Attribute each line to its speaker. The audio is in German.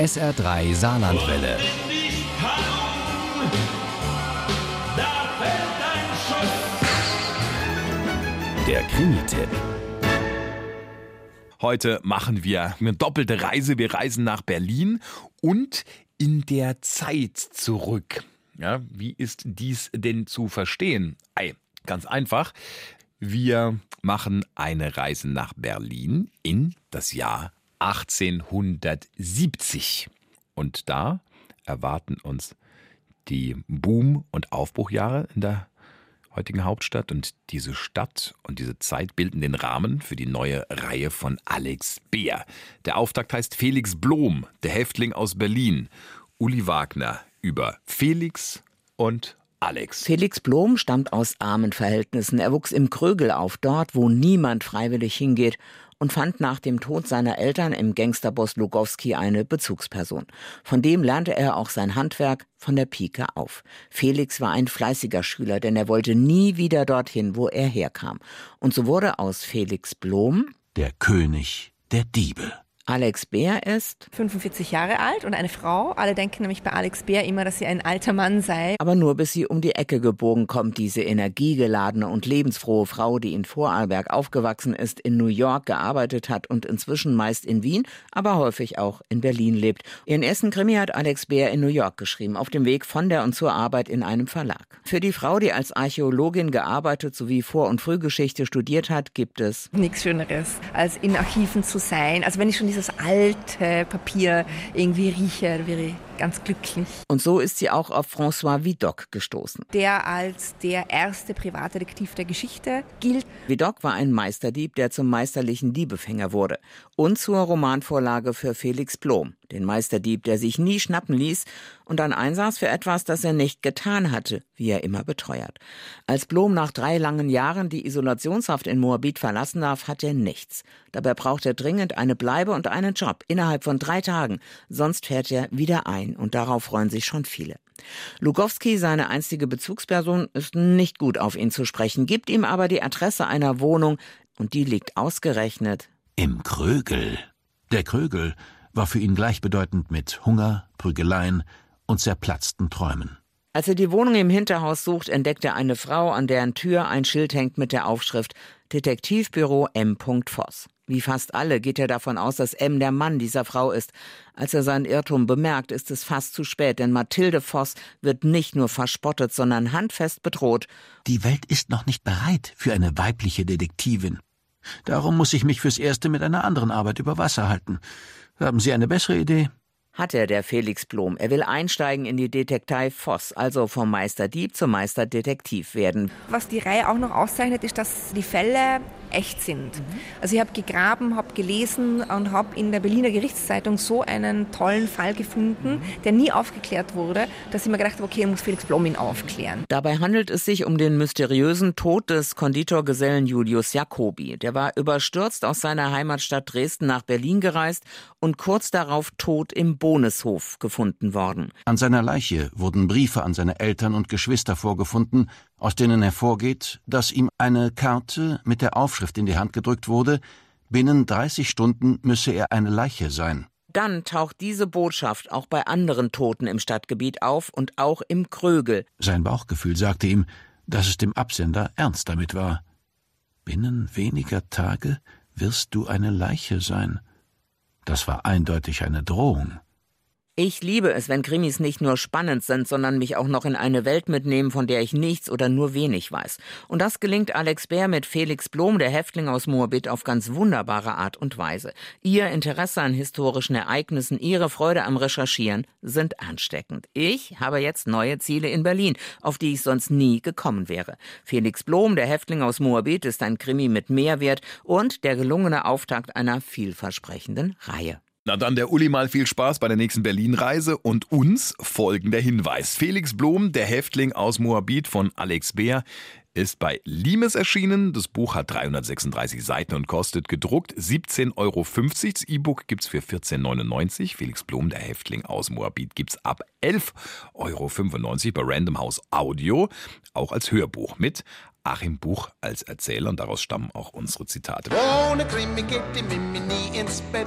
Speaker 1: SR3 Saarlandwelle. Der Krimi-Tipp.
Speaker 2: Heute machen wir eine doppelte Reise. Wir reisen nach Berlin und in der Zeit zurück. Ja, wie ist dies denn zu verstehen? Ei, ganz einfach. Wir machen eine Reise nach Berlin in das Jahr 1870. Und da erwarten uns die Boom- und Aufbruchjahre in der heutigen Hauptstadt. Und diese Stadt und diese Zeit bilden den Rahmen für die neue Reihe von Alex Beer. Der Auftakt heißt Felix Blom, der Häftling aus Berlin. Uli Wagner über Felix und Alex.
Speaker 3: Felix Blom stammt aus armen Verhältnissen. Er wuchs im Krögel auf, dort, wo niemand freiwillig hingeht und fand nach dem Tod seiner Eltern im Gangsterboss Lugowski eine Bezugsperson. Von dem lernte er auch sein Handwerk von der Pike auf. Felix war ein fleißiger Schüler, denn er wollte nie wieder dorthin, wo er herkam. Und so wurde aus Felix Blom
Speaker 4: der König der Diebe.
Speaker 3: Alex Bär ist
Speaker 5: 45 Jahre alt und eine Frau. Alle denken nämlich bei Alex Bär immer, dass sie ein alter Mann sei.
Speaker 3: Aber nur bis sie um die Ecke gebogen kommt, diese energiegeladene und lebensfrohe Frau, die in Vorarlberg aufgewachsen ist, in New York gearbeitet hat und inzwischen meist in Wien, aber häufig auch in Berlin lebt. Ihren ersten Krimi hat Alex Bär in New York geschrieben, auf dem Weg von der und zur Arbeit in einem Verlag. Für die Frau, die als Archäologin gearbeitet sowie Vor- und Frühgeschichte studiert hat, gibt es
Speaker 5: nichts Schöneres, als in Archiven zu sein. Also wenn ich schon diese dieses alte Papier irgendwie rieche, wäre ich ganz glücklich.
Speaker 3: Und so ist sie auch auf François Vidocq gestoßen.
Speaker 5: Der als der erste Privatdetektiv der Geschichte gilt.
Speaker 3: Vidocq war ein Meisterdieb, der zum meisterlichen Diebefänger wurde. Und zur Romanvorlage für Felix Blom, den Meisterdieb, der sich nie schnappen ließ und dann einsaß für etwas, das er nicht getan hatte, wie er immer beteuert. Als Blom nach drei langen Jahren die Isolationshaft in Moabit verlassen darf, hat er nichts. Dabei braucht er dringend eine Bleibe und einen Job innerhalb von drei Tagen, sonst fährt er wieder ein und darauf freuen sich schon viele. Lugowski, seine einstige Bezugsperson, ist nicht gut auf ihn zu sprechen, gibt ihm aber die Adresse einer Wohnung und die liegt ausgerechnet
Speaker 4: im Krögel. Der Krögel war für ihn gleichbedeutend mit Hunger, Prügeleien und zerplatzten Träumen.
Speaker 3: Als er die Wohnung im Hinterhaus sucht, entdeckt er eine Frau, an deren Tür ein Schild hängt mit der Aufschrift Detektivbüro M. Voss. Wie fast alle geht er davon aus, dass M der Mann dieser Frau ist. Als er seinen Irrtum bemerkt, ist es fast zu spät, denn Mathilde Voss wird nicht nur verspottet, sondern handfest bedroht.
Speaker 4: Die Welt ist noch nicht bereit für eine weibliche Detektivin. Darum muss ich mich fürs Erste mit einer anderen Arbeit über Wasser halten. Haben Sie eine bessere Idee?
Speaker 3: Hat er, der Felix Blom. Er will einsteigen in die Detektei Voss, also vom Meisterdieb zum Meisterdetektiv werden.
Speaker 5: Was die Reihe auch noch auszeichnet, ist, dass die Fälle echt sind. Mhm. Also ich habe gegraben, habe gelesen und habe in der Berliner Gerichtszeitung so einen tollen Fall gefunden, mhm. der nie aufgeklärt wurde, dass ich mir gedacht habe, okay, muss Felix Blom ihn aufklären.
Speaker 3: Dabei handelt es sich um den mysteriösen Tod des Konditorgesellen Julius Jacobi. Der war überstürzt aus seiner Heimatstadt Dresden nach Berlin gereist und kurz darauf tot im Boneshof gefunden worden.
Speaker 4: An seiner Leiche wurden Briefe an seine Eltern und Geschwister vorgefunden, aus denen hervorgeht, dass ihm eine Karte mit der Aufschrift in die Hand gedrückt wurde, binnen 30 Stunden müsse er eine Leiche sein.
Speaker 3: Dann taucht diese Botschaft auch bei anderen Toten im Stadtgebiet auf und auch im Krögel.
Speaker 4: Sein Bauchgefühl sagte ihm, dass es dem Absender ernst damit war. Binnen weniger Tage wirst du eine Leiche sein. Das war eindeutig eine Drohung.
Speaker 3: Ich liebe es, wenn Krimis nicht nur spannend sind, sondern mich auch noch in eine Welt mitnehmen, von der ich nichts oder nur wenig weiß. Und das gelingt Alex Bär mit Felix Blom, der Häftling aus Moabit, auf ganz wunderbare Art und Weise. Ihr Interesse an historischen Ereignissen, ihre Freude am Recherchieren sind ansteckend. Ich habe jetzt neue Ziele in Berlin, auf die ich sonst nie gekommen wäre. Felix Blom, der Häftling aus Moabit, ist ein Krimi mit Mehrwert und der gelungene Auftakt einer vielversprechenden Reihe.
Speaker 2: Na dann der Uli mal viel Spaß bei der nächsten Berlin-Reise und uns folgender Hinweis. Felix Blom, der Häftling aus Moabit von Alex Beer, ist bei Limes erschienen. Das Buch hat 336 Seiten und kostet gedruckt 17,50 Euro. Das E-Book gibt's für 14,99 Euro. Felix Blom, der Häftling aus Moabit, gibt's ab 11,95 Euro bei Random House Audio, auch als Hörbuch mit Achim Buch als Erzähler und daraus stammen auch unsere Zitate.
Speaker 6: Ohne Krimi geht die Mimi nie ins Bett.